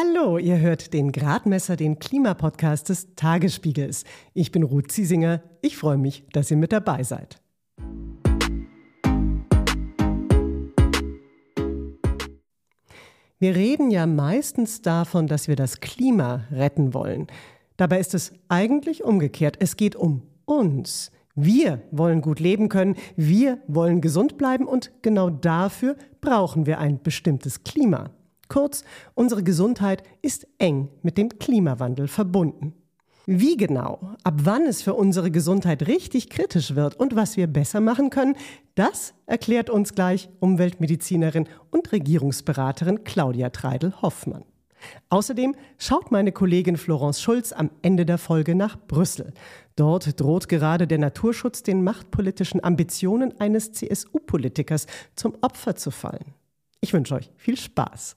Hallo, ihr hört den Gradmesser, den Klimapodcast des Tagesspiegels. Ich bin Ruth Ziesinger. Ich freue mich, dass ihr mit dabei seid. Wir reden ja meistens davon, dass wir das Klima retten wollen. Dabei ist es eigentlich umgekehrt. Es geht um uns. Wir wollen gut leben können, wir wollen gesund bleiben und genau dafür brauchen wir ein bestimmtes Klima. Kurz, unsere Gesundheit ist eng mit dem Klimawandel verbunden. Wie genau, ab wann es für unsere Gesundheit richtig kritisch wird und was wir besser machen können, das erklärt uns gleich Umweltmedizinerin und Regierungsberaterin Claudia Treidel-Hoffmann. Außerdem schaut meine Kollegin Florence Schulz am Ende der Folge nach Brüssel. Dort droht gerade der Naturschutz den machtpolitischen Ambitionen eines CSU-Politikers zum Opfer zu fallen. Ich wünsche euch viel Spaß.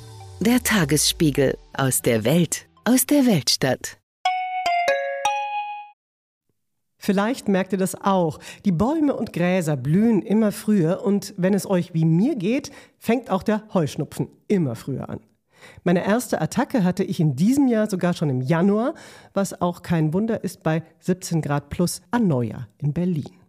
Der Tagesspiegel aus der Welt, aus der Weltstadt. Vielleicht merkt ihr das auch. Die Bäume und Gräser blühen immer früher und wenn es euch wie mir geht, fängt auch der Heuschnupfen immer früher an. Meine erste Attacke hatte ich in diesem Jahr sogar schon im Januar, was auch kein Wunder ist bei 17 Grad plus an Neujahr in Berlin.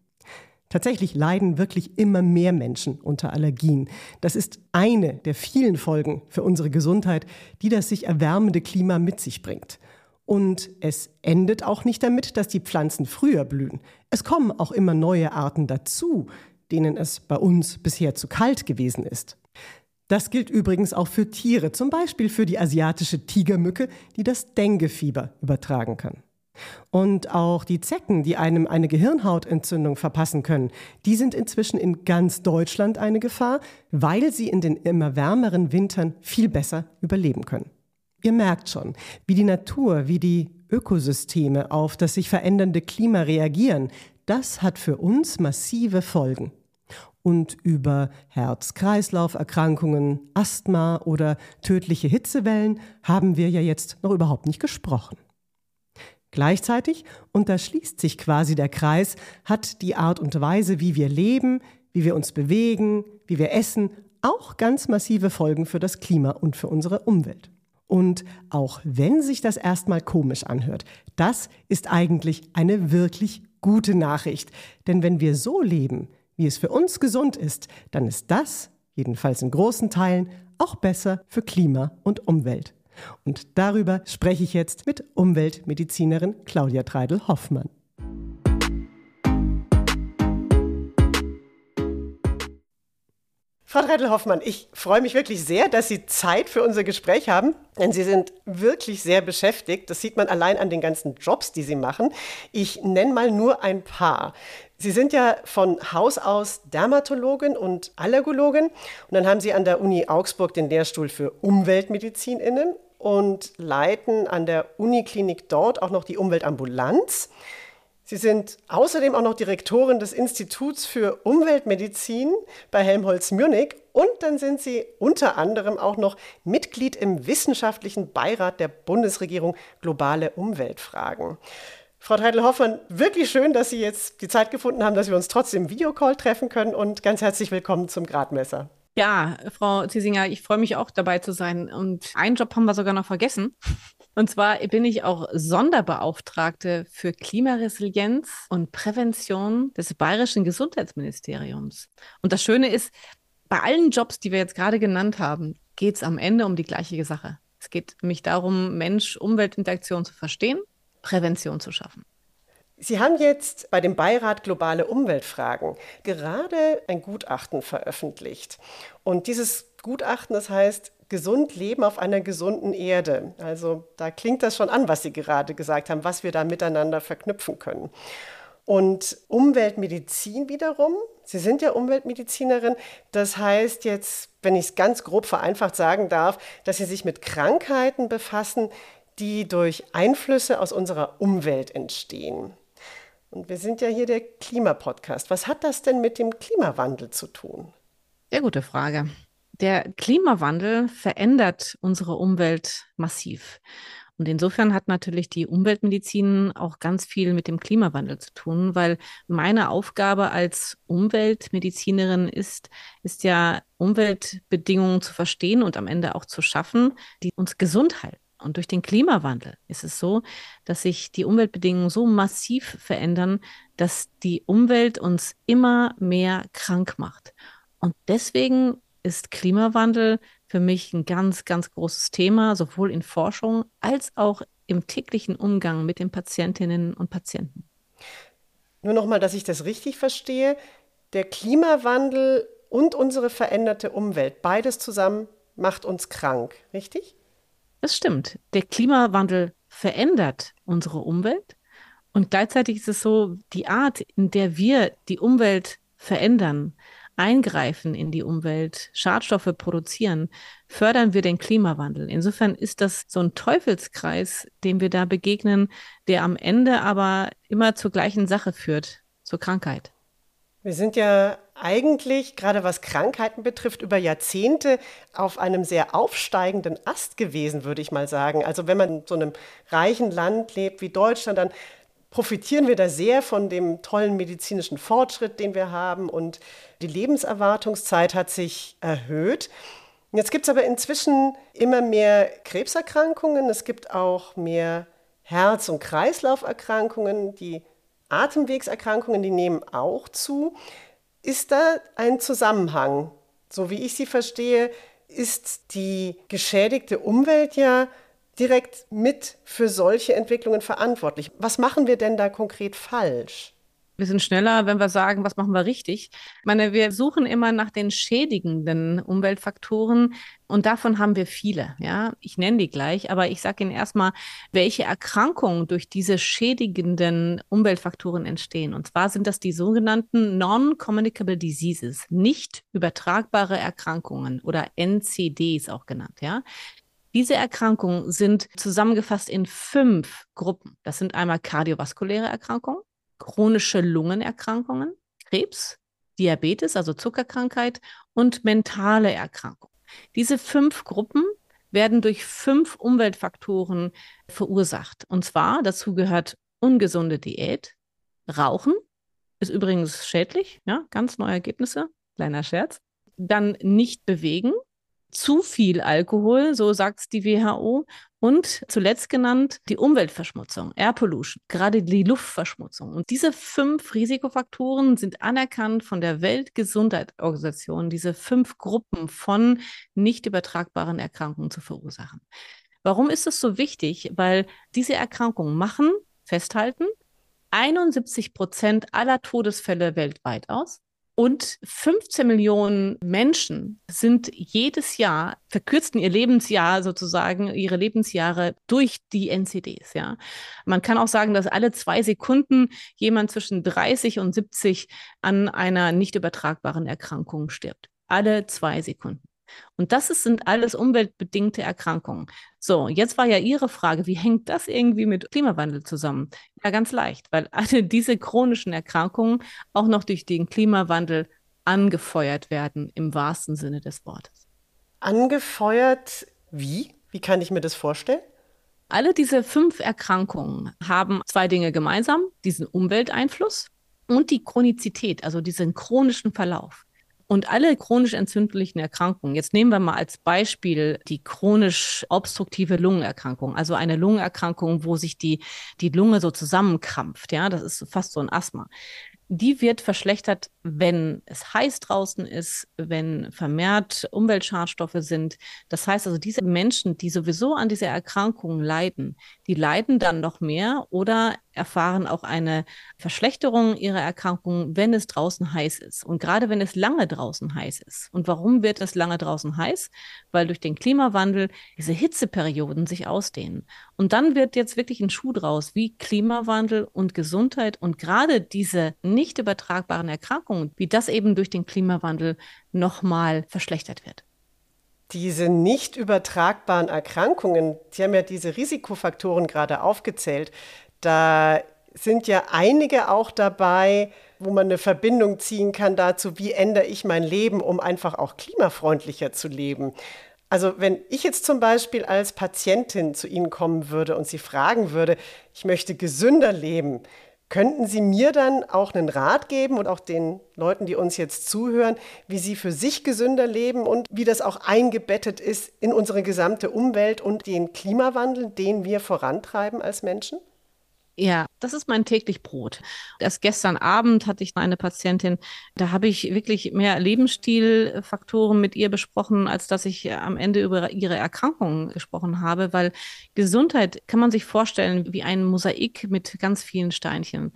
Tatsächlich leiden wirklich immer mehr Menschen unter Allergien. Das ist eine der vielen Folgen für unsere Gesundheit, die das sich erwärmende Klima mit sich bringt. Und es endet auch nicht damit, dass die Pflanzen früher blühen. Es kommen auch immer neue Arten dazu, denen es bei uns bisher zu kalt gewesen ist. Das gilt übrigens auch für Tiere, zum Beispiel für die asiatische Tigermücke, die das Denguefieber übertragen kann. Und auch die Zecken, die einem eine Gehirnhautentzündung verpassen können, die sind inzwischen in ganz Deutschland eine Gefahr, weil sie in den immer wärmeren Wintern viel besser überleben können. Ihr merkt schon, wie die Natur, wie die Ökosysteme auf das sich verändernde Klima reagieren. Das hat für uns massive Folgen. Und über Herz-Kreislauf-Erkrankungen, Asthma oder tödliche Hitzewellen haben wir ja jetzt noch überhaupt nicht gesprochen. Gleichzeitig, und da schließt sich quasi der Kreis, hat die Art und Weise, wie wir leben, wie wir uns bewegen, wie wir essen, auch ganz massive Folgen für das Klima und für unsere Umwelt. Und auch wenn sich das erstmal komisch anhört, das ist eigentlich eine wirklich gute Nachricht. Denn wenn wir so leben, wie es für uns gesund ist, dann ist das, jedenfalls in großen Teilen, auch besser für Klima und Umwelt. Und darüber spreche ich jetzt mit Umweltmedizinerin Claudia Treidel-Hoffmann. Frau Treidel-Hoffmann, ich freue mich wirklich sehr, dass Sie Zeit für unser Gespräch haben, denn Sie sind wirklich sehr beschäftigt. Das sieht man allein an den ganzen Jobs, die Sie machen. Ich nenne mal nur ein paar. Sie sind ja von Haus aus Dermatologin und Allergologin und dann haben Sie an der Uni Augsburg den Lehrstuhl für Umweltmedizin innen und leiten an der Uniklinik dort auch noch die Umweltambulanz. Sie sind außerdem auch noch Direktorin des Instituts für Umweltmedizin bei Helmholtz Munich und dann sind Sie unter anderem auch noch Mitglied im wissenschaftlichen Beirat der Bundesregierung Globale Umweltfragen. Frau Treidel-Hoffmann, wirklich schön, dass Sie jetzt die Zeit gefunden haben, dass wir uns trotzdem im Videocall treffen können und ganz herzlich willkommen zum Gradmesser. Ja, Frau Ziesinger, ich freue mich auch dabei zu sein. Und einen Job haben wir sogar noch vergessen. Und zwar bin ich auch Sonderbeauftragte für Klimaresilienz und Prävention des Bayerischen Gesundheitsministeriums. Und das Schöne ist, bei allen Jobs, die wir jetzt gerade genannt haben, geht es am Ende um die gleiche Sache. Es geht nämlich darum, Mensch-Umwelt-Interaktion zu verstehen Prävention zu schaffen. Sie haben jetzt bei dem Beirat Globale Umweltfragen gerade ein Gutachten veröffentlicht. Und dieses Gutachten, das heißt Gesund Leben auf einer gesunden Erde. Also da klingt das schon an, was Sie gerade gesagt haben, was wir da miteinander verknüpfen können. Und Umweltmedizin wiederum, Sie sind ja Umweltmedizinerin. Das heißt jetzt, wenn ich es ganz grob vereinfacht sagen darf, dass Sie sich mit Krankheiten befassen, die durch Einflüsse aus unserer Umwelt entstehen. Und wir sind ja hier der Klimapodcast. Was hat das denn mit dem Klimawandel zu tun? Sehr gute Frage. Der Klimawandel verändert unsere Umwelt massiv. Und insofern hat natürlich die Umweltmedizin auch ganz viel mit dem Klimawandel zu tun, weil meine Aufgabe als Umweltmedizinerin ist, ist ja Umweltbedingungen zu verstehen und am Ende auch zu schaffen, die uns gesund halten. Und durch den Klimawandel ist es so, dass sich die Umweltbedingungen so massiv verändern, dass die Umwelt uns immer mehr krank macht. Und deswegen ist Klimawandel für mich ein ganz, ganz großes Thema, sowohl in Forschung als auch im täglichen Umgang mit den Patientinnen und Patienten. Nur nochmal, dass ich das richtig verstehe. Der Klimawandel und unsere veränderte Umwelt, beides zusammen macht uns krank, richtig? Das stimmt. Der Klimawandel verändert unsere Umwelt und gleichzeitig ist es so, die Art, in der wir die Umwelt verändern, eingreifen in die Umwelt, Schadstoffe produzieren, fördern wir den Klimawandel. Insofern ist das so ein Teufelskreis, dem wir da begegnen, der am Ende aber immer zur gleichen Sache führt, zur Krankheit. Wir sind ja eigentlich, gerade was Krankheiten betrifft, über Jahrzehnte auf einem sehr aufsteigenden Ast gewesen, würde ich mal sagen. Also wenn man in so einem reichen Land lebt wie Deutschland, dann profitieren wir da sehr von dem tollen medizinischen Fortschritt, den wir haben. Und die Lebenserwartungszeit hat sich erhöht. Jetzt gibt es aber inzwischen immer mehr Krebserkrankungen. Es gibt auch mehr Herz- und Kreislauferkrankungen. Die Atemwegserkrankungen, die nehmen auch zu. Ist da ein Zusammenhang? So wie ich sie verstehe, ist die geschädigte Umwelt ja direkt mit für solche Entwicklungen verantwortlich. Was machen wir denn da konkret falsch? Sind schneller, wenn wir sagen, was machen wir richtig. Ich meine, wir suchen immer nach den schädigenden Umweltfaktoren und davon haben wir viele. Ja, ich nenne die gleich, aber ich sage Ihnen erstmal, welche Erkrankungen durch diese schädigenden Umweltfaktoren entstehen. Und zwar sind das die sogenannten Non-Communicable Diseases, nicht übertragbare Erkrankungen oder NCDs auch genannt. Ja, diese Erkrankungen sind zusammengefasst in fünf Gruppen. Das sind einmal kardiovaskuläre Erkrankungen, chronische Lungenerkrankungen, Krebs, Diabetes, also Zuckerkrankheit und mentale Erkrankungen. Diese fünf Gruppen werden durch fünf Umweltfaktoren verursacht. Und zwar dazu gehört ungesunde Diät, Rauchen, ist übrigens schädlich, ja, ganz neue Ergebnisse, kleiner Scherz. Dann nicht bewegen, zu viel Alkohol, so sagt es die WHO. Und zuletzt genannt die Umweltverschmutzung, Air Pollution, gerade die Luftverschmutzung. Und diese fünf Risikofaktoren sind anerkannt von der Weltgesundheitsorganisation, diese fünf Gruppen von nicht übertragbaren Erkrankungen zu verursachen. Warum ist das so wichtig? Weil diese Erkrankungen machen, festhalten, 71 Prozent aller Todesfälle weltweit aus. Und 15 Millionen Menschen sind jedes Jahr, verkürzten ihr Lebensjahr sozusagen, ihre Lebensjahre durch die NCDs, ja. Man kann auch sagen, dass alle zwei Sekunden jemand zwischen 30 und 70 an einer nicht übertragbaren Erkrankung stirbt. Alle zwei Sekunden. Und das ist, sind alles umweltbedingte Erkrankungen. So, jetzt war ja Ihre Frage, wie hängt das irgendwie mit Klimawandel zusammen? Ja, ganz leicht, weil alle diese chronischen Erkrankungen auch noch durch den Klimawandel angefeuert werden, im wahrsten Sinne des Wortes. Angefeuert wie? Wie kann ich mir das vorstellen? Alle diese fünf Erkrankungen haben zwei Dinge gemeinsam, diesen Umwelteinfluss und die Chronizität, also diesen chronischen Verlauf. Und alle chronisch entzündlichen Erkrankungen, jetzt nehmen wir mal als Beispiel die chronisch obstruktive Lungenerkrankung, also eine Lungenerkrankung, wo sich die, die Lunge so zusammenkrampft, ja, das ist fast so ein Asthma die wird verschlechtert, wenn es heiß draußen ist, wenn vermehrt Umweltschadstoffe sind. Das heißt also, diese Menschen, die sowieso an dieser Erkrankung leiden, die leiden dann noch mehr oder erfahren auch eine Verschlechterung ihrer Erkrankung, wenn es draußen heiß ist. Und gerade wenn es lange draußen heiß ist. Und warum wird es lange draußen heiß? Weil durch den Klimawandel diese Hitzeperioden sich ausdehnen. Und dann wird jetzt wirklich ein Schuh draus, wie Klimawandel und Gesundheit und gerade diese nicht übertragbaren Erkrankungen, wie das eben durch den Klimawandel nochmal verschlechtert wird. Diese nicht übertragbaren Erkrankungen, Sie haben ja diese Risikofaktoren gerade aufgezählt, da sind ja einige auch dabei, wo man eine Verbindung ziehen kann dazu, wie ändere ich mein Leben, um einfach auch klimafreundlicher zu leben. Also wenn ich jetzt zum Beispiel als Patientin zu Ihnen kommen würde und Sie fragen würde, ich möchte gesünder leben, könnten Sie mir dann auch einen Rat geben und auch den Leuten, die uns jetzt zuhören, wie sie für sich gesünder leben und wie das auch eingebettet ist in unsere gesamte Umwelt und den Klimawandel, den wir vorantreiben als Menschen? Ja, das ist mein täglich Brot. Erst gestern Abend hatte ich eine Patientin, da habe ich wirklich mehr Lebensstilfaktoren mit ihr besprochen, als dass ich am Ende über ihre Erkrankungen gesprochen habe, weil Gesundheit kann man sich vorstellen wie ein Mosaik mit ganz vielen Steinchen.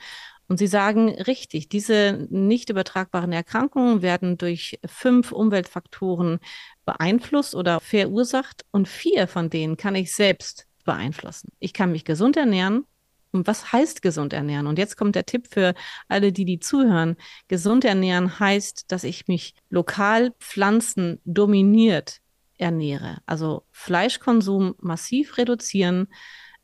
Und Sie sagen richtig, diese nicht übertragbaren Erkrankungen werden durch fünf Umweltfaktoren beeinflusst oder verursacht und vier von denen kann ich selbst beeinflussen. Ich kann mich gesund ernähren, was heißt gesund ernähren? Und jetzt kommt der Tipp für alle, die die zuhören. Gesund ernähren heißt, dass ich mich lokal Pflanzen dominiert ernähre. Also Fleischkonsum massiv reduzieren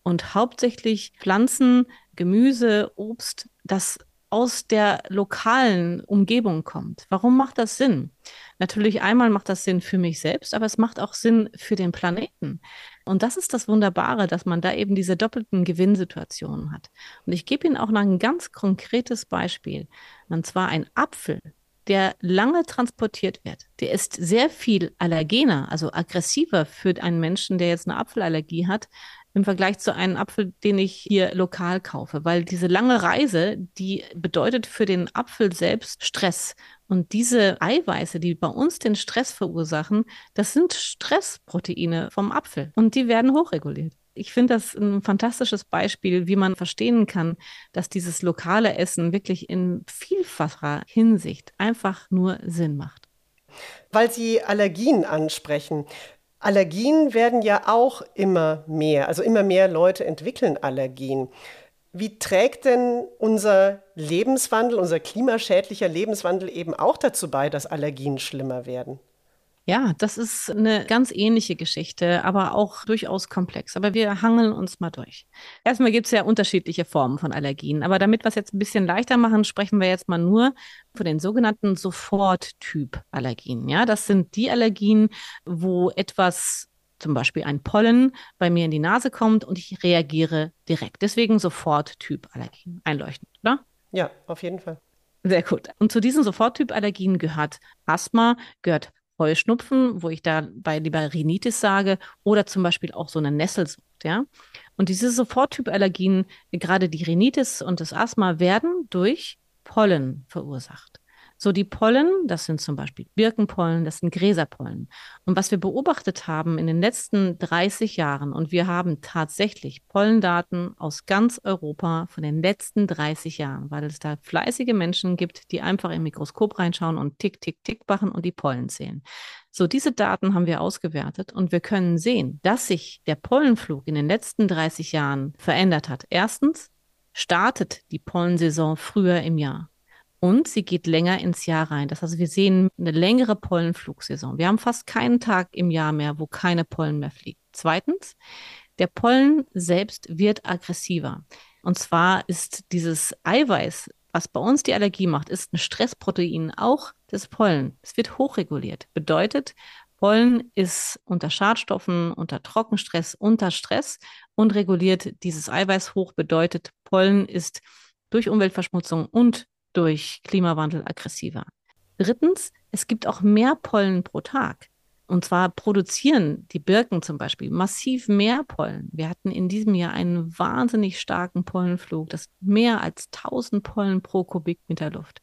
und hauptsächlich Pflanzen, Gemüse, Obst, das aus der lokalen Umgebung kommt. Warum macht das Sinn? Natürlich einmal macht das Sinn für mich selbst, aber es macht auch Sinn für den Planeten. Und das ist das Wunderbare, dass man da eben diese doppelten Gewinnsituationen hat. Und ich gebe Ihnen auch noch ein ganz konkretes Beispiel. Und zwar ein Apfel, der lange transportiert wird. Der ist sehr viel allergener, also aggressiver für einen Menschen, der jetzt eine Apfelallergie hat, im Vergleich zu einem Apfel, den ich hier lokal kaufe, weil diese lange Reise, die bedeutet für den Apfel selbst Stress. Und diese Eiweiße, die bei uns den Stress verursachen, das sind Stressproteine vom Apfel und die werden hochreguliert. Ich finde das ein fantastisches Beispiel, wie man verstehen kann, dass dieses lokale Essen wirklich in vielfacher Hinsicht einfach nur Sinn macht. Weil Sie Allergien ansprechen. Allergien werden ja auch immer mehr, also immer mehr Leute entwickeln Allergien. Wie trägt denn unser Lebenswandel, unser klimaschädlicher Lebenswandel eben auch dazu bei, dass Allergien schlimmer werden? Ja, das ist eine ganz ähnliche Geschichte, aber auch durchaus komplex. Aber wir hangeln uns mal durch. Erstmal gibt es ja unterschiedliche Formen von Allergien. Aber damit wir es jetzt ein bisschen leichter machen, sprechen wir jetzt mal nur von den sogenannten Soforttyp-Allergien. Ja, das sind die Allergien, wo etwas zum Beispiel ein Pollen bei mir in die Nase kommt und ich reagiere direkt. Deswegen Soforttyp-Allergien. Einleuchtend, oder? Ja, auf jeden Fall. Sehr gut. Und zu diesen Soforttyp-Allergien gehört Asthma, gehört Heuschnupfen, wo ich dabei lieber Rhinitis sage, oder zum Beispiel auch so eine Nesselsucht, ja. Und diese Soforttypallergien, gerade die Rhinitis und das Asthma, werden durch Pollen verursacht. So die Pollen, das sind zum Beispiel Birkenpollen, das sind Gräserpollen. Und was wir beobachtet haben in den letzten 30 Jahren, und wir haben tatsächlich Pollendaten aus ganz Europa von den letzten 30 Jahren, weil es da fleißige Menschen gibt, die einfach im Mikroskop reinschauen und tick, tick, tick machen und die Pollen zählen. So, diese Daten haben wir ausgewertet und wir können sehen, dass sich der Pollenflug in den letzten 30 Jahren verändert hat. Erstens startet die Pollensaison früher im Jahr und sie geht länger ins Jahr rein. Das heißt, wir sehen eine längere Pollenflugsaison. Wir haben fast keinen Tag im Jahr mehr, wo keine Pollen mehr fliegen. Zweitens, der Pollen selbst wird aggressiver. Und zwar ist dieses Eiweiß, was bei uns die Allergie macht, ist ein Stressprotein auch des Pollen. Es wird hochreguliert. Bedeutet, Pollen ist unter Schadstoffen, unter Trockenstress, unter Stress und reguliert dieses Eiweiß hoch. Bedeutet, Pollen ist durch Umweltverschmutzung und durch Klimawandel aggressiver. Drittens, es gibt auch mehr Pollen pro Tag. Und zwar produzieren die Birken zum Beispiel massiv mehr Pollen. Wir hatten in diesem Jahr einen wahnsinnig starken Pollenflug, das mehr als 1000 Pollen pro Kubikmeter Luft.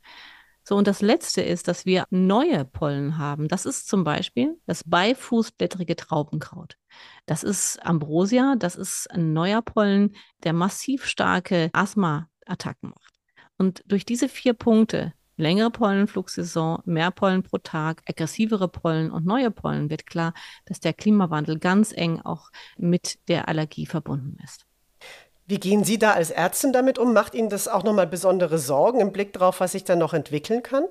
So, und das letzte ist, dass wir neue Pollen haben. Das ist zum Beispiel das beifußblättrige Traubenkraut. Das ist Ambrosia, das ist ein neuer Pollen, der massiv starke Asthma-Attacken macht. Und durch diese vier Punkte längere Pollenflugsaison, mehr Pollen pro Tag, aggressivere Pollen und neue Pollen, wird klar, dass der Klimawandel ganz eng auch mit der Allergie verbunden ist. Wie gehen Sie da als Ärztin damit um? Macht Ihnen das auch nochmal besondere Sorgen im Blick darauf, was sich da noch entwickeln kann?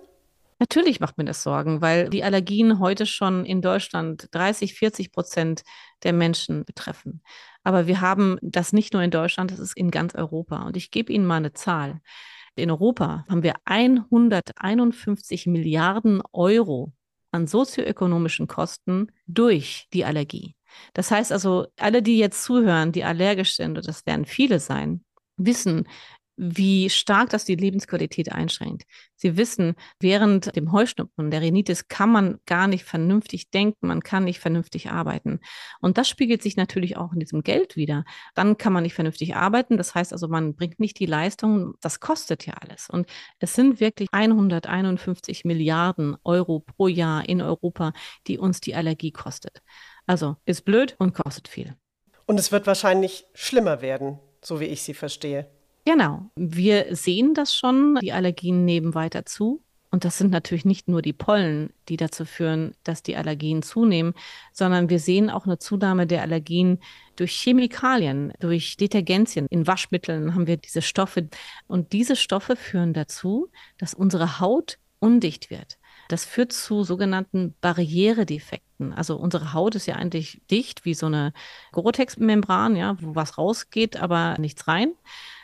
Natürlich macht mir das Sorgen, weil die Allergien heute schon in Deutschland 30, 40 Prozent der Menschen betreffen. Aber wir haben das nicht nur in Deutschland, das ist in ganz Europa. Und ich gebe Ihnen mal eine Zahl. In Europa haben wir 151 Milliarden Euro an sozioökonomischen Kosten durch die Allergie. Das heißt also, alle, die jetzt zuhören, die allergisch sind, und das werden viele sein, wissen, wie stark das die Lebensqualität einschränkt. Sie wissen, während dem Heuschnupfen, der Rhinitis, kann man gar nicht vernünftig denken, man kann nicht vernünftig arbeiten. Und das spiegelt sich natürlich auch in diesem Geld wieder. Dann kann man nicht vernünftig arbeiten. Das heißt also, man bringt nicht die Leistung. Das kostet ja alles. Und es sind wirklich 151 Milliarden Euro pro Jahr in Europa, die uns die Allergie kostet. Also ist blöd und kostet viel. Und es wird wahrscheinlich schlimmer werden, so wie ich Sie verstehe. Genau. Wir sehen das schon. Die Allergien nehmen weiter zu. Und das sind natürlich nicht nur die Pollen, die dazu führen, dass die Allergien zunehmen, sondern wir sehen auch eine Zunahme der Allergien durch Chemikalien, durch Detergenzien. In Waschmitteln haben wir diese Stoffe. Und diese Stoffe führen dazu, dass unsere Haut undicht wird. Das führt zu sogenannten Barrieredefekten. Also unsere Haut ist ja eigentlich dicht wie so eine Gore-Tex-Membran, ja, wo was rausgeht, aber nichts rein.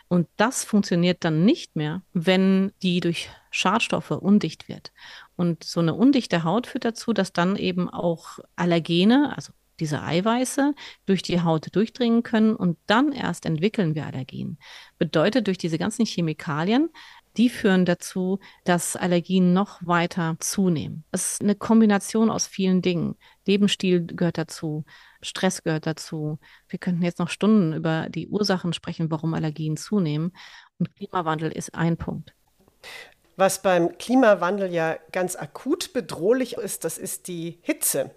Und das funktioniert dann nicht mehr, wenn die durch Schadstoffe undicht wird. Und so eine undichte Haut führt dazu, dass dann eben auch Allergene, also diese Eiweiße durch die Haut durchdringen können und dann erst entwickeln wir Allergien. Bedeutet, durch diese ganzen Chemikalien die führen dazu, dass Allergien noch weiter zunehmen. Es ist eine Kombination aus vielen Dingen. Lebensstil gehört dazu, Stress gehört dazu. Wir könnten jetzt noch Stunden über die Ursachen sprechen, warum Allergien zunehmen. Und Klimawandel ist ein Punkt. Was beim Klimawandel ja ganz akut bedrohlich ist, das ist die Hitze.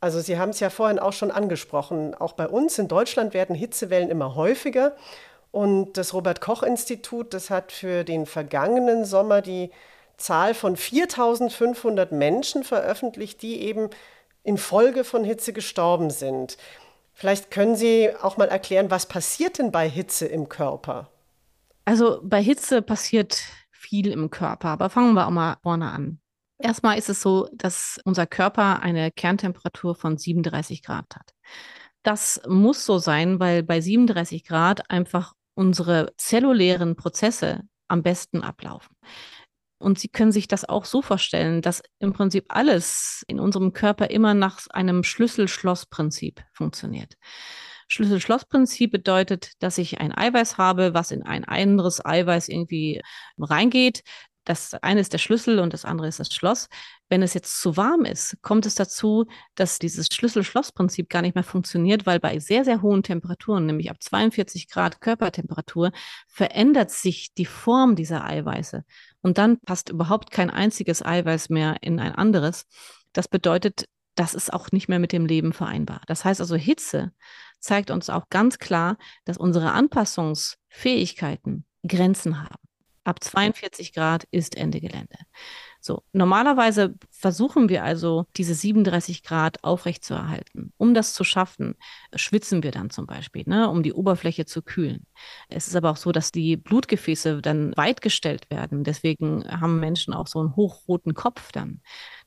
Also Sie haben es ja vorhin auch schon angesprochen. Auch bei uns in Deutschland werden Hitzewellen immer häufiger. Und das Robert Koch Institut, das hat für den vergangenen Sommer die Zahl von 4500 Menschen veröffentlicht, die eben infolge von Hitze gestorben sind. Vielleicht können Sie auch mal erklären, was passiert denn bei Hitze im Körper? Also bei Hitze passiert viel im Körper, aber fangen wir auch mal vorne an. Erstmal ist es so, dass unser Körper eine Kerntemperatur von 37 Grad hat. Das muss so sein, weil bei 37 Grad einfach unsere zellulären Prozesse am besten ablaufen. Und Sie können sich das auch so vorstellen, dass im Prinzip alles in unserem Körper immer nach einem Schlüssel-Schloss-Prinzip funktioniert. Schlüssel-Schloss-Prinzip bedeutet, dass ich ein Eiweiß habe, was in ein anderes Eiweiß irgendwie reingeht. Das eine ist der Schlüssel und das andere ist das Schloss. Wenn es jetzt zu warm ist, kommt es dazu, dass dieses Schlüssel-Schloss-Prinzip gar nicht mehr funktioniert, weil bei sehr, sehr hohen Temperaturen, nämlich ab 42 Grad Körpertemperatur, verändert sich die Form dieser Eiweiße. Und dann passt überhaupt kein einziges Eiweiß mehr in ein anderes. Das bedeutet, das ist auch nicht mehr mit dem Leben vereinbar. Das heißt also, Hitze zeigt uns auch ganz klar, dass unsere Anpassungsfähigkeiten Grenzen haben. Ab 42 Grad ist Ende Gelände. So, normalerweise versuchen wir also, diese 37 Grad aufrechtzuerhalten. Um das zu schaffen, schwitzen wir dann zum Beispiel, ne, um die Oberfläche zu kühlen. Es ist aber auch so, dass die Blutgefäße dann weitgestellt werden. Deswegen haben Menschen auch so einen hochroten Kopf dann.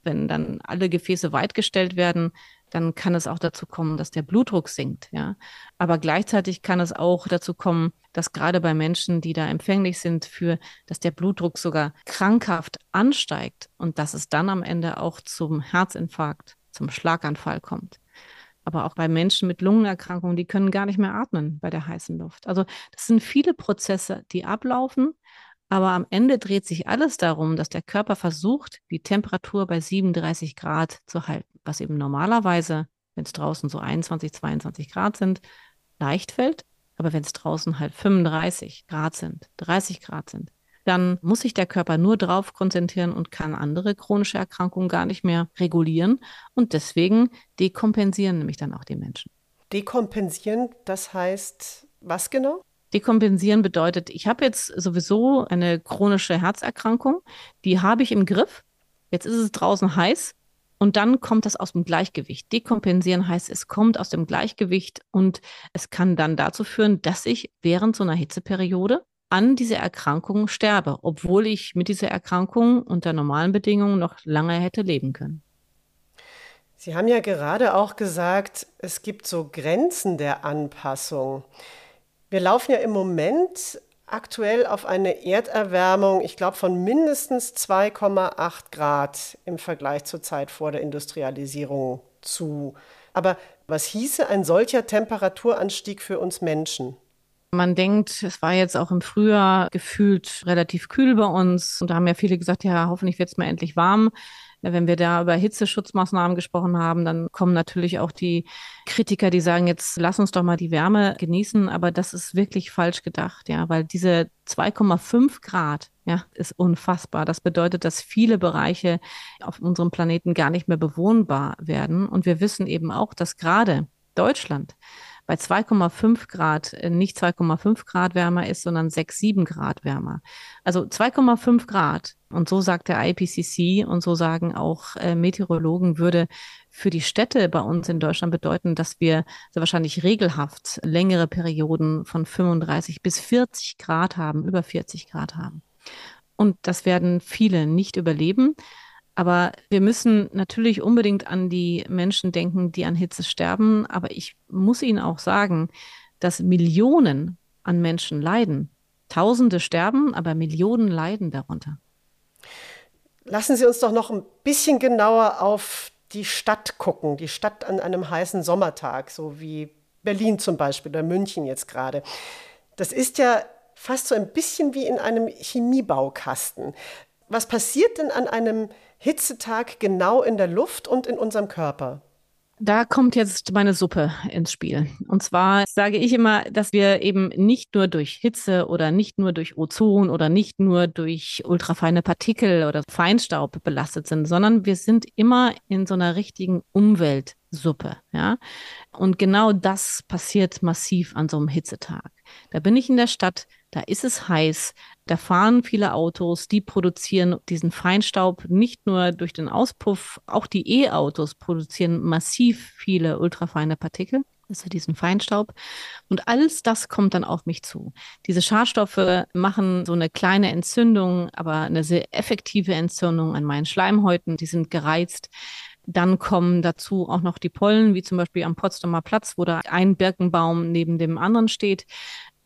Wenn dann alle Gefäße weitgestellt werden, dann kann es auch dazu kommen, dass der Blutdruck sinkt, ja. Aber gleichzeitig kann es auch dazu kommen, dass gerade bei Menschen, die da empfänglich sind für, dass der Blutdruck sogar krankhaft ansteigt und dass es dann am Ende auch zum Herzinfarkt, zum Schlaganfall kommt. Aber auch bei Menschen mit Lungenerkrankungen, die können gar nicht mehr atmen bei der heißen Luft. Also das sind viele Prozesse, die ablaufen. Aber am Ende dreht sich alles darum, dass der Körper versucht, die Temperatur bei 37 Grad zu halten was eben normalerweise, wenn es draußen so 21, 22 Grad sind, leicht fällt. Aber wenn es draußen halt 35 Grad sind, 30 Grad sind, dann muss sich der Körper nur darauf konzentrieren und kann andere chronische Erkrankungen gar nicht mehr regulieren. Und deswegen dekompensieren nämlich dann auch die Menschen. Dekompensieren, das heißt was genau? Dekompensieren bedeutet, ich habe jetzt sowieso eine chronische Herzerkrankung, die habe ich im Griff. Jetzt ist es draußen heiß und dann kommt das aus dem Gleichgewicht. Dekompensieren heißt, es kommt aus dem Gleichgewicht und es kann dann dazu führen, dass ich während so einer Hitzeperiode an dieser Erkrankung sterbe, obwohl ich mit dieser Erkrankung unter normalen Bedingungen noch lange hätte leben können. Sie haben ja gerade auch gesagt, es gibt so Grenzen der Anpassung. Wir laufen ja im Moment aktuell auf eine Erderwärmung, ich glaube, von mindestens 2,8 Grad im Vergleich zur Zeit vor der Industrialisierung zu. Aber was hieße ein solcher Temperaturanstieg für uns Menschen? Man denkt, es war jetzt auch im Frühjahr gefühlt relativ kühl bei uns. Und da haben ja viele gesagt, ja, hoffentlich wird es mal endlich warm. Wenn wir da über Hitzeschutzmaßnahmen gesprochen haben, dann kommen natürlich auch die Kritiker, die sagen, jetzt lass uns doch mal die Wärme genießen. Aber das ist wirklich falsch gedacht, ja, weil diese 2,5 Grad, ja, ist unfassbar. Das bedeutet, dass viele Bereiche auf unserem Planeten gar nicht mehr bewohnbar werden. Und wir wissen eben auch, dass gerade Deutschland bei 2,5 Grad äh, nicht 2,5 Grad wärmer ist, sondern 6, 7 Grad wärmer. Also 2,5 Grad, und so sagt der IPCC und so sagen auch äh, Meteorologen, würde für die Städte bei uns in Deutschland bedeuten, dass wir sehr wahrscheinlich regelhaft längere Perioden von 35 bis 40 Grad haben, über 40 Grad haben. Und das werden viele nicht überleben. Aber wir müssen natürlich unbedingt an die Menschen denken, die an Hitze sterben. Aber ich muss Ihnen auch sagen, dass Millionen an Menschen leiden. Tausende sterben, aber Millionen leiden darunter. Lassen Sie uns doch noch ein bisschen genauer auf die Stadt gucken, die Stadt an einem heißen Sommertag, so wie Berlin zum Beispiel oder München jetzt gerade. Das ist ja fast so ein bisschen wie in einem Chemiebaukasten. Was passiert denn an einem Hitzetag genau in der Luft und in unserem Körper? Da kommt jetzt meine Suppe ins Spiel. Und zwar sage ich immer, dass wir eben nicht nur durch Hitze oder nicht nur durch Ozon oder nicht nur durch ultrafeine Partikel oder Feinstaub belastet sind, sondern wir sind immer in so einer richtigen Umweltsuppe. Ja? Und genau das passiert massiv an so einem Hitzetag. Da bin ich in der Stadt, da ist es heiß, da fahren viele Autos, die produzieren diesen Feinstaub nicht nur durch den Auspuff, auch die E-Autos produzieren massiv viele ultrafeine Partikel also diesen Feinstaub. Und alles das kommt dann auf mich zu. Diese Schadstoffe machen so eine kleine Entzündung, aber eine sehr effektive Entzündung an meinen Schleimhäuten. Die sind gereizt. Dann kommen dazu auch noch die Pollen, wie zum Beispiel am Potsdamer Platz, wo da ein Birkenbaum neben dem anderen steht.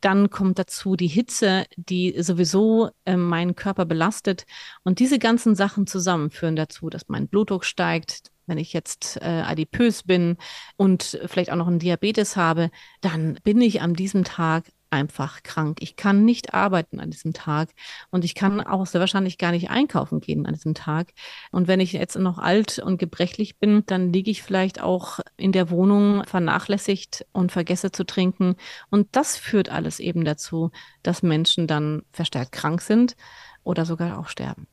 Dann kommt dazu die Hitze, die sowieso äh, meinen Körper belastet. Und diese ganzen Sachen zusammen führen dazu, dass mein Blutdruck steigt. Wenn ich jetzt äh, adipös bin und vielleicht auch noch einen Diabetes habe, dann bin ich an diesem Tag einfach krank. Ich kann nicht arbeiten an diesem Tag und ich kann auch sehr wahrscheinlich gar nicht einkaufen gehen an diesem Tag. Und wenn ich jetzt noch alt und gebrechlich bin, dann liege ich vielleicht auch in der Wohnung vernachlässigt und vergesse zu trinken. Und das führt alles eben dazu, dass Menschen dann verstärkt krank sind oder sogar auch sterben.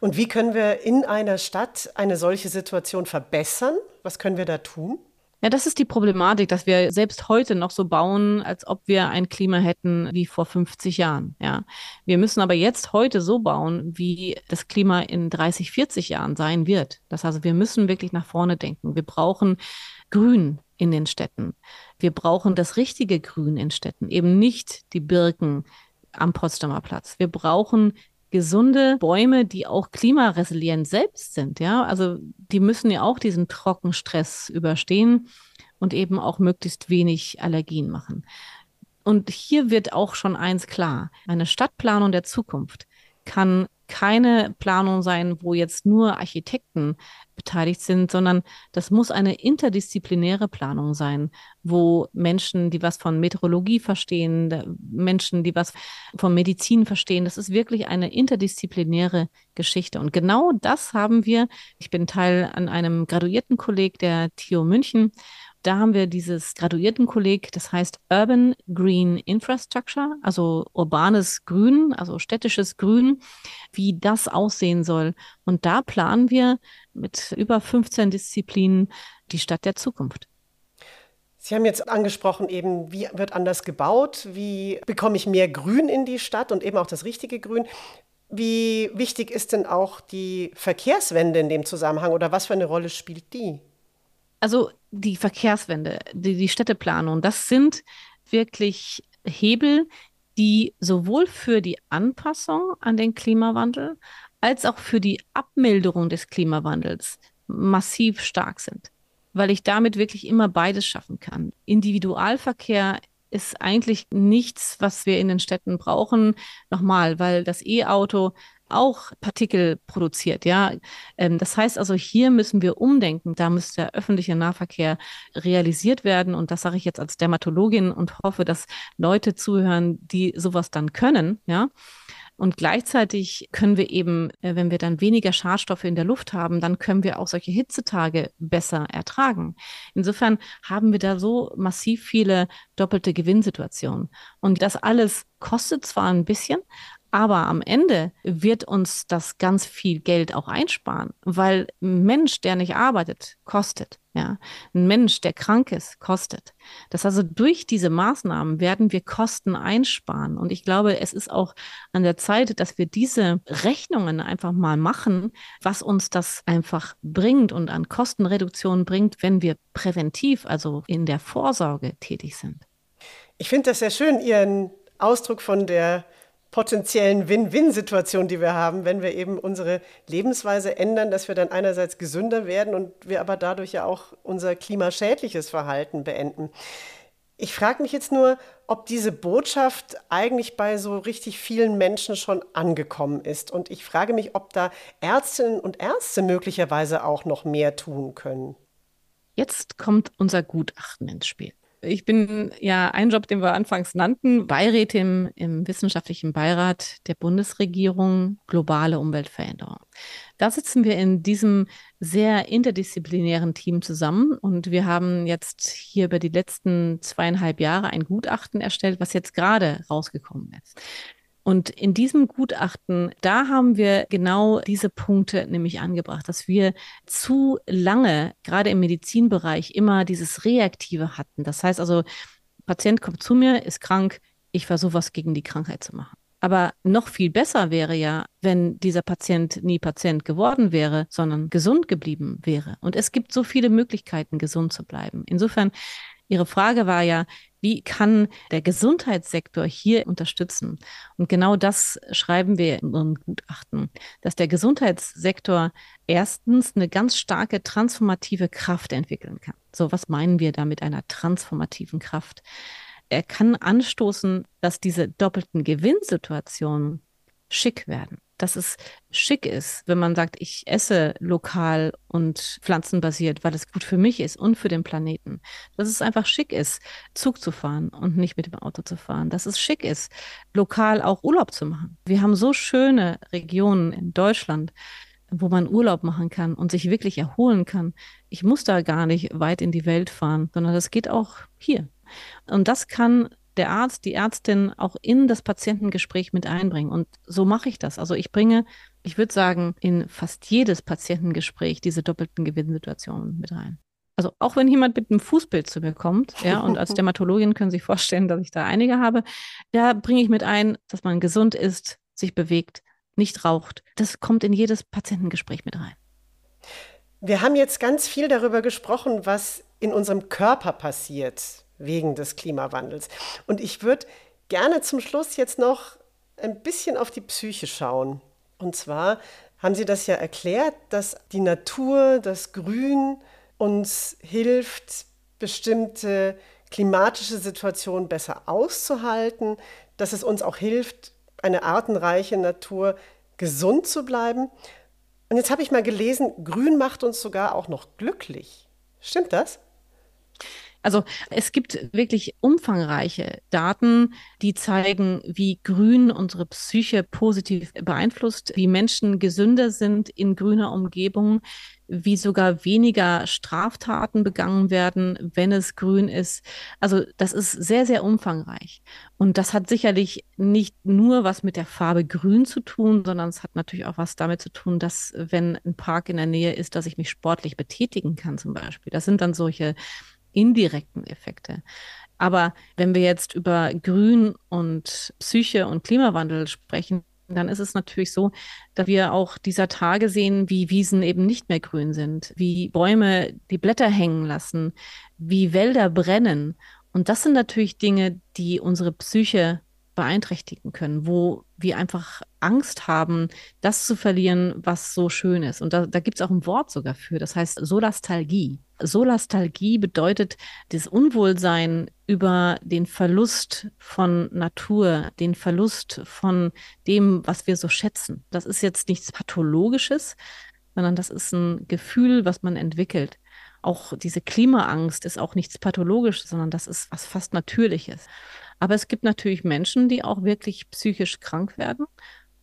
Und wie können wir in einer Stadt eine solche Situation verbessern? Was können wir da tun? Ja, das ist die Problematik, dass wir selbst heute noch so bauen, als ob wir ein Klima hätten wie vor 50 Jahren. Ja, wir müssen aber jetzt heute so bauen, wie das Klima in 30, 40 Jahren sein wird. Das heißt, wir müssen wirklich nach vorne denken. Wir brauchen Grün in den Städten. Wir brauchen das richtige Grün in Städten, eben nicht die Birken am Potsdamer Platz. Wir brauchen gesunde Bäume, die auch klimaresilient selbst sind. Ja, also die müssen ja auch diesen Trockenstress überstehen und eben auch möglichst wenig Allergien machen. Und hier wird auch schon eins klar. Eine Stadtplanung der Zukunft kann keine Planung sein, wo jetzt nur Architekten beteiligt sind, sondern das muss eine interdisziplinäre Planung sein, wo Menschen, die was von Meteorologie verstehen, Menschen, die was von Medizin verstehen, das ist wirklich eine interdisziplinäre Geschichte. Und genau das haben wir. Ich bin Teil an einem Graduiertenkolleg der TU München da haben wir dieses Graduiertenkolleg, das heißt Urban Green Infrastructure, also urbanes Grün, also städtisches Grün, wie das aussehen soll. Und da planen wir mit über 15 Disziplinen die Stadt der Zukunft. Sie haben jetzt angesprochen, eben, wie wird anders gebaut, wie bekomme ich mehr Grün in die Stadt und eben auch das richtige Grün. Wie wichtig ist denn auch die Verkehrswende in dem Zusammenhang oder was für eine Rolle spielt die? Also die Verkehrswende, die, die Städteplanung, das sind wirklich Hebel, die sowohl für die Anpassung an den Klimawandel als auch für die Abmilderung des Klimawandels massiv stark sind weil ich damit wirklich immer beides schaffen kann. Individualverkehr ist eigentlich nichts, was wir in den Städten brauchen. Nochmal, weil das E-Auto auch Partikel produziert, ja. Ähm, das heißt also, hier müssen wir umdenken. Da muss der öffentliche Nahverkehr realisiert werden. Und das sage ich jetzt als Dermatologin und hoffe, dass Leute zuhören, die sowas dann können, ja. Und gleichzeitig können wir eben, äh, wenn wir dann weniger Schadstoffe in der Luft haben, dann können wir auch solche Hitzetage besser ertragen. Insofern haben wir da so massiv viele doppelte Gewinnsituationen. Und das alles kostet zwar ein bisschen, aber am Ende wird uns das ganz viel Geld auch einsparen, weil ein Mensch, der nicht arbeitet, kostet. Ja, ein Mensch, der krank ist, kostet. Das also durch diese Maßnahmen werden wir Kosten einsparen. Und ich glaube, es ist auch an der Zeit, dass wir diese Rechnungen einfach mal machen, was uns das einfach bringt und an Kostenreduktion bringt, wenn wir präventiv, also in der Vorsorge tätig sind. Ich finde das sehr schön, Ihren Ausdruck von der potenziellen Win-Win-Situation, die wir haben, wenn wir eben unsere Lebensweise ändern, dass wir dann einerseits gesünder werden und wir aber dadurch ja auch unser klimaschädliches Verhalten beenden. Ich frage mich jetzt nur, ob diese Botschaft eigentlich bei so richtig vielen Menschen schon angekommen ist. Und ich frage mich, ob da Ärztinnen und Ärzte möglicherweise auch noch mehr tun können. Jetzt kommt unser Gutachten ins Spiel. Ich bin ja ein Job, den wir anfangs nannten, Beirätin im wissenschaftlichen Beirat der Bundesregierung globale Umweltveränderung. Da sitzen wir in diesem sehr interdisziplinären Team zusammen und wir haben jetzt hier über die letzten zweieinhalb Jahre ein Gutachten erstellt, was jetzt gerade rausgekommen ist. Und in diesem Gutachten, da haben wir genau diese Punkte nämlich angebracht, dass wir zu lange, gerade im Medizinbereich, immer dieses Reaktive hatten. Das heißt also, Patient kommt zu mir, ist krank, ich versuche was gegen die Krankheit zu machen. Aber noch viel besser wäre ja, wenn dieser Patient nie Patient geworden wäre, sondern gesund geblieben wäre. Und es gibt so viele Möglichkeiten, gesund zu bleiben. Insofern, Ihre Frage war ja, wie kann der Gesundheitssektor hier unterstützen? Und genau das schreiben wir in unserem Gutachten, dass der Gesundheitssektor erstens eine ganz starke transformative Kraft entwickeln kann. So, was meinen wir da mit einer transformativen Kraft? Er kann anstoßen, dass diese doppelten Gewinnsituationen schick werden dass es schick ist, wenn man sagt, ich esse lokal und pflanzenbasiert, weil es gut für mich ist und für den Planeten. Dass es einfach schick ist, Zug zu fahren und nicht mit dem Auto zu fahren. Dass es schick ist, lokal auch Urlaub zu machen. Wir haben so schöne Regionen in Deutschland, wo man Urlaub machen kann und sich wirklich erholen kann. Ich muss da gar nicht weit in die Welt fahren, sondern das geht auch hier. Und das kann der Arzt, die Ärztin auch in das Patientengespräch mit einbringen. Und so mache ich das. Also ich bringe, ich würde sagen, in fast jedes Patientengespräch diese doppelten Gewinnsituationen mit rein. Also auch wenn jemand mit einem Fußbild zu mir kommt, ja, und als Dermatologin können Sie sich vorstellen, dass ich da einige habe, da bringe ich mit ein, dass man gesund ist, sich bewegt, nicht raucht. Das kommt in jedes Patientengespräch mit rein. Wir haben jetzt ganz viel darüber gesprochen, was in unserem Körper passiert, wegen des Klimawandels. Und ich würde gerne zum Schluss jetzt noch ein bisschen auf die Psyche schauen. Und zwar haben Sie das ja erklärt, dass die Natur, das Grün uns hilft, bestimmte klimatische Situationen besser auszuhalten, dass es uns auch hilft, eine artenreiche Natur gesund zu bleiben. Und jetzt habe ich mal gelesen, Grün macht uns sogar auch noch glücklich. Stimmt das? Also es gibt wirklich umfangreiche Daten, die zeigen, wie grün unsere Psyche positiv beeinflusst, wie Menschen gesünder sind in grüner Umgebung, wie sogar weniger Straftaten begangen werden, wenn es grün ist. Also das ist sehr, sehr umfangreich. Und das hat sicherlich nicht nur was mit der Farbe grün zu tun, sondern es hat natürlich auch was damit zu tun, dass wenn ein Park in der Nähe ist, dass ich mich sportlich betätigen kann zum Beispiel. Das sind dann solche indirekten Effekte. Aber wenn wir jetzt über Grün und Psyche und Klimawandel sprechen, dann ist es natürlich so, dass wir auch dieser Tage sehen, wie Wiesen eben nicht mehr grün sind, wie Bäume die Blätter hängen lassen, wie Wälder brennen. Und das sind natürlich Dinge, die unsere Psyche beeinträchtigen können, wo wir einfach Angst haben, das zu verlieren, was so schön ist. Und da, da gibt es auch ein Wort sogar für, das heißt Solastalgie. Solastalgie bedeutet das Unwohlsein über den Verlust von Natur, den Verlust von dem, was wir so schätzen. Das ist jetzt nichts Pathologisches, sondern das ist ein Gefühl, was man entwickelt. Auch diese Klimaangst ist auch nichts Pathologisches, sondern das ist was fast Natürliches. Aber es gibt natürlich Menschen, die auch wirklich psychisch krank werden.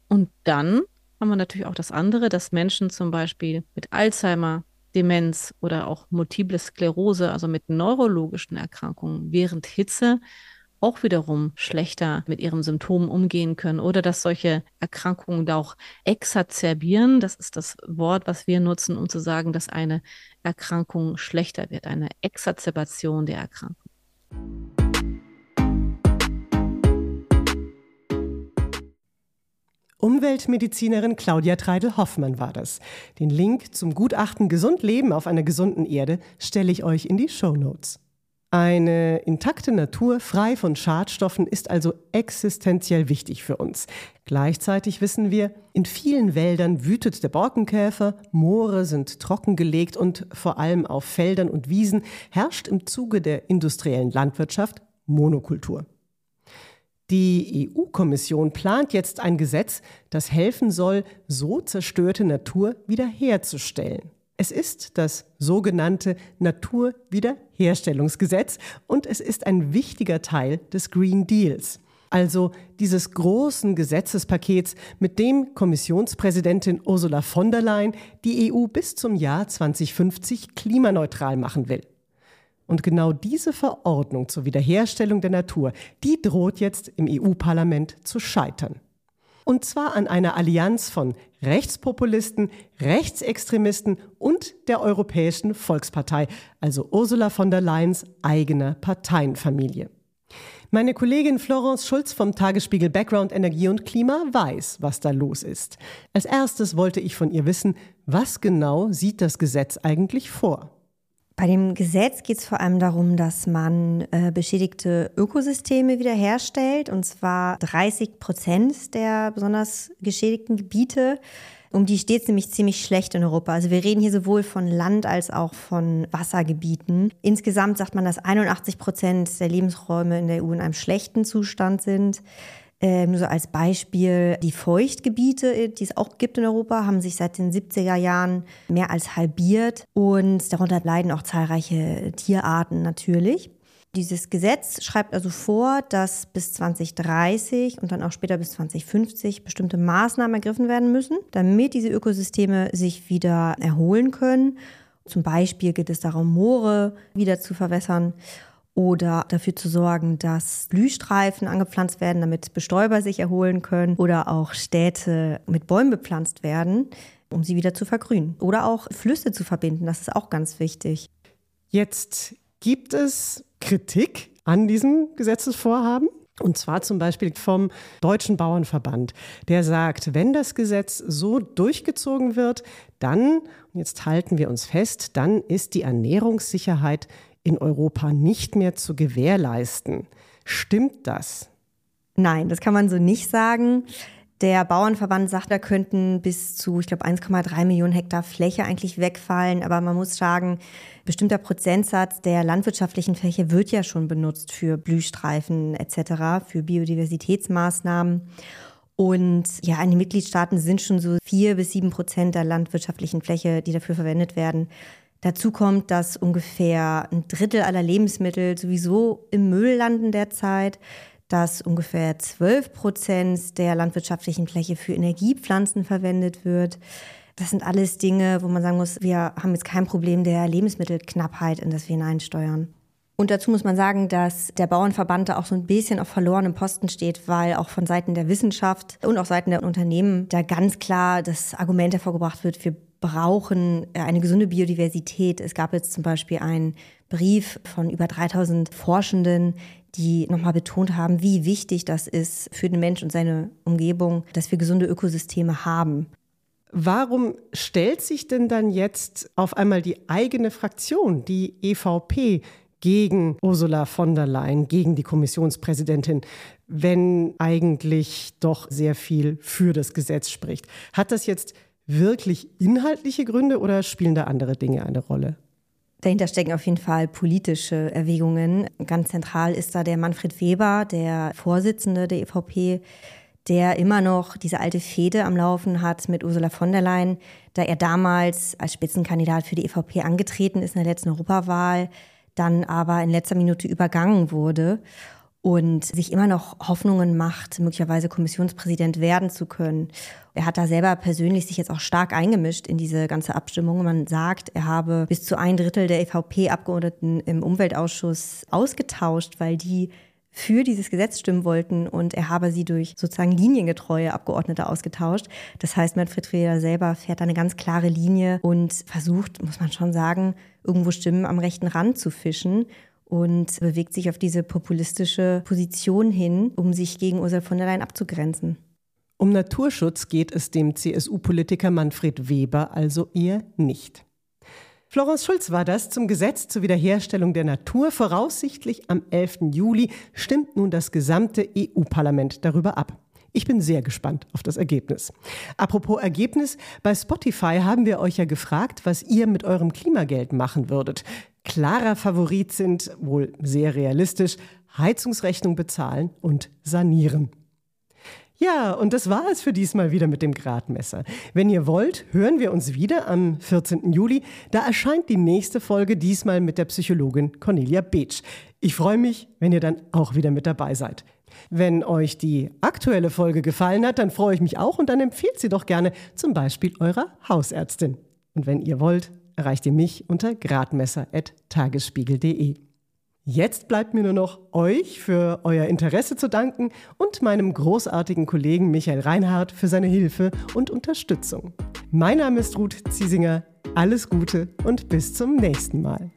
Und dann haben wir natürlich auch das andere, dass Menschen zum Beispiel mit Alzheimer, Demenz oder auch Multiple Sklerose, also mit neurologischen Erkrankungen während Hitze auch wiederum schlechter mit ihren Symptomen umgehen können oder dass solche Erkrankungen da auch exazerbieren. Das ist das Wort, was wir nutzen, um zu sagen, dass eine Erkrankung schlechter wird, eine Exazerbation der Erkrankung. Umweltmedizinerin Claudia Treidel-Hoffmann war das. Den Link zum Gutachten Gesund Leben auf einer gesunden Erde stelle ich euch in die Show Notes. Eine intakte Natur frei von Schadstoffen ist also existenziell wichtig für uns. Gleichzeitig wissen wir, in vielen Wäldern wütet der Borkenkäfer, Moore sind trockengelegt und vor allem auf Feldern und Wiesen herrscht im Zuge der industriellen Landwirtschaft Monokultur. Die EU-Kommission plant jetzt ein Gesetz, das helfen soll, so zerstörte Natur wiederherzustellen. Es ist das sogenannte Naturwiederherstellungsgesetz und es ist ein wichtiger Teil des Green Deals, also dieses großen Gesetzespakets, mit dem Kommissionspräsidentin Ursula von der Leyen die EU bis zum Jahr 2050 klimaneutral machen will. Und genau diese Verordnung zur Wiederherstellung der Natur, die droht jetzt im EU-Parlament zu scheitern. Und zwar an einer Allianz von Rechtspopulisten, Rechtsextremisten und der Europäischen Volkspartei, also Ursula von der Leyens eigener Parteienfamilie. Meine Kollegin Florence Schulz vom Tagesspiegel Background Energie und Klima weiß, was da los ist. Als erstes wollte ich von ihr wissen, was genau sieht das Gesetz eigentlich vor? Bei dem Gesetz geht es vor allem darum, dass man äh, beschädigte Ökosysteme wiederherstellt, und zwar 30 Prozent der besonders geschädigten Gebiete. Um die steht es nämlich ziemlich schlecht in Europa. Also wir reden hier sowohl von Land als auch von Wassergebieten. Insgesamt sagt man, dass 81 Prozent der Lebensräume in der EU in einem schlechten Zustand sind. Ähm, nur so als Beispiel, die Feuchtgebiete, äh, die es auch gibt in Europa, haben sich seit den 70er Jahren mehr als halbiert und darunter leiden auch zahlreiche Tierarten natürlich. Dieses Gesetz schreibt also vor, dass bis 2030 und dann auch später bis 2050 bestimmte Maßnahmen ergriffen werden müssen, damit diese Ökosysteme sich wieder erholen können. Zum Beispiel geht es darum, Moore wieder zu verwässern oder dafür zu sorgen, dass Blühstreifen angepflanzt werden, damit Bestäuber sich erholen können oder auch Städte mit Bäumen bepflanzt werden, um sie wieder zu vergrünen oder auch Flüsse zu verbinden. Das ist auch ganz wichtig. Jetzt gibt es Kritik an diesem Gesetzesvorhaben. Und zwar zum Beispiel vom Deutschen Bauernverband, der sagt, wenn das Gesetz so durchgezogen wird, dann, jetzt halten wir uns fest, dann ist die Ernährungssicherheit in Europa nicht mehr zu gewährleisten. Stimmt das? Nein, das kann man so nicht sagen. Der Bauernverband sagt, da könnten bis zu, ich glaube, 1,3 Millionen Hektar Fläche eigentlich wegfallen. Aber man muss sagen, bestimmter Prozentsatz der landwirtschaftlichen Fläche wird ja schon benutzt für Blühstreifen etc., für Biodiversitätsmaßnahmen. Und ja, in den Mitgliedstaaten sind schon so vier bis sieben Prozent der landwirtschaftlichen Fläche, die dafür verwendet werden, Dazu kommt, dass ungefähr ein Drittel aller Lebensmittel sowieso im Müll landen derzeit, dass ungefähr 12 Prozent der landwirtschaftlichen Fläche für Energiepflanzen verwendet wird. Das sind alles Dinge, wo man sagen muss, wir haben jetzt kein Problem der Lebensmittelknappheit, in das wir hineinsteuern. Und dazu muss man sagen, dass der Bauernverband da auch so ein bisschen auf verlorenem Posten steht, weil auch von Seiten der Wissenschaft und auch Seiten der Unternehmen da ganz klar das Argument hervorgebracht wird, wir brauchen äh, eine gesunde Biodiversität. Es gab jetzt zum Beispiel einen Brief von über 3000 Forschenden, die nochmal betont haben, wie wichtig das ist für den Mensch und seine Umgebung, dass wir gesunde Ökosysteme haben. Warum stellt sich denn dann jetzt auf einmal die eigene Fraktion, die EVP, gegen Ursula von der Leyen, gegen die Kommissionspräsidentin, wenn eigentlich doch sehr viel für das Gesetz spricht? Hat das jetzt wirklich inhaltliche Gründe oder spielen da andere Dinge eine Rolle? Dahinter stecken auf jeden Fall politische Erwägungen. Ganz zentral ist da der Manfred Weber, der Vorsitzende der EVP, der immer noch diese alte Fehde am Laufen hat mit Ursula von der Leyen, da er damals als Spitzenkandidat für die EVP angetreten ist in der letzten Europawahl, dann aber in letzter Minute übergangen wurde und sich immer noch Hoffnungen macht, möglicherweise Kommissionspräsident werden zu können. Er hat da selber persönlich sich jetzt auch stark eingemischt in diese ganze Abstimmung. Man sagt, er habe bis zu ein Drittel der EVP-Abgeordneten im Umweltausschuss ausgetauscht, weil die für dieses Gesetz stimmen wollten und er habe sie durch sozusagen liniengetreue Abgeordnete ausgetauscht. Das heißt, Manfred Freder selber fährt eine ganz klare Linie und versucht, muss man schon sagen, irgendwo Stimmen am rechten Rand zu fischen und bewegt sich auf diese populistische Position hin, um sich gegen Ursula von der Leyen abzugrenzen. Um Naturschutz geht es dem CSU-Politiker Manfred Weber also eher nicht. Florence Schulz war das zum Gesetz zur Wiederherstellung der Natur. Voraussichtlich am 11. Juli stimmt nun das gesamte EU-Parlament darüber ab. Ich bin sehr gespannt auf das Ergebnis. Apropos Ergebnis, bei Spotify haben wir euch ja gefragt, was ihr mit eurem Klimageld machen würdet. Klarer Favorit sind, wohl sehr realistisch, Heizungsrechnung bezahlen und sanieren. Ja, und das war es für diesmal wieder mit dem Gradmesser. Wenn ihr wollt, hören wir uns wieder am 14. Juli. Da erscheint die nächste Folge diesmal mit der Psychologin Cornelia Beetsch. Ich freue mich, wenn ihr dann auch wieder mit dabei seid. Wenn euch die aktuelle Folge gefallen hat, dann freue ich mich auch und dann empfehlt sie doch gerne zum Beispiel eurer Hausärztin. Und wenn ihr wollt, erreicht ihr mich unter gradmesser.tagesspiegel.de. Jetzt bleibt mir nur noch euch für euer Interesse zu danken und meinem großartigen Kollegen Michael Reinhardt für seine Hilfe und Unterstützung. Mein Name ist Ruth Ziesinger. Alles Gute und bis zum nächsten Mal.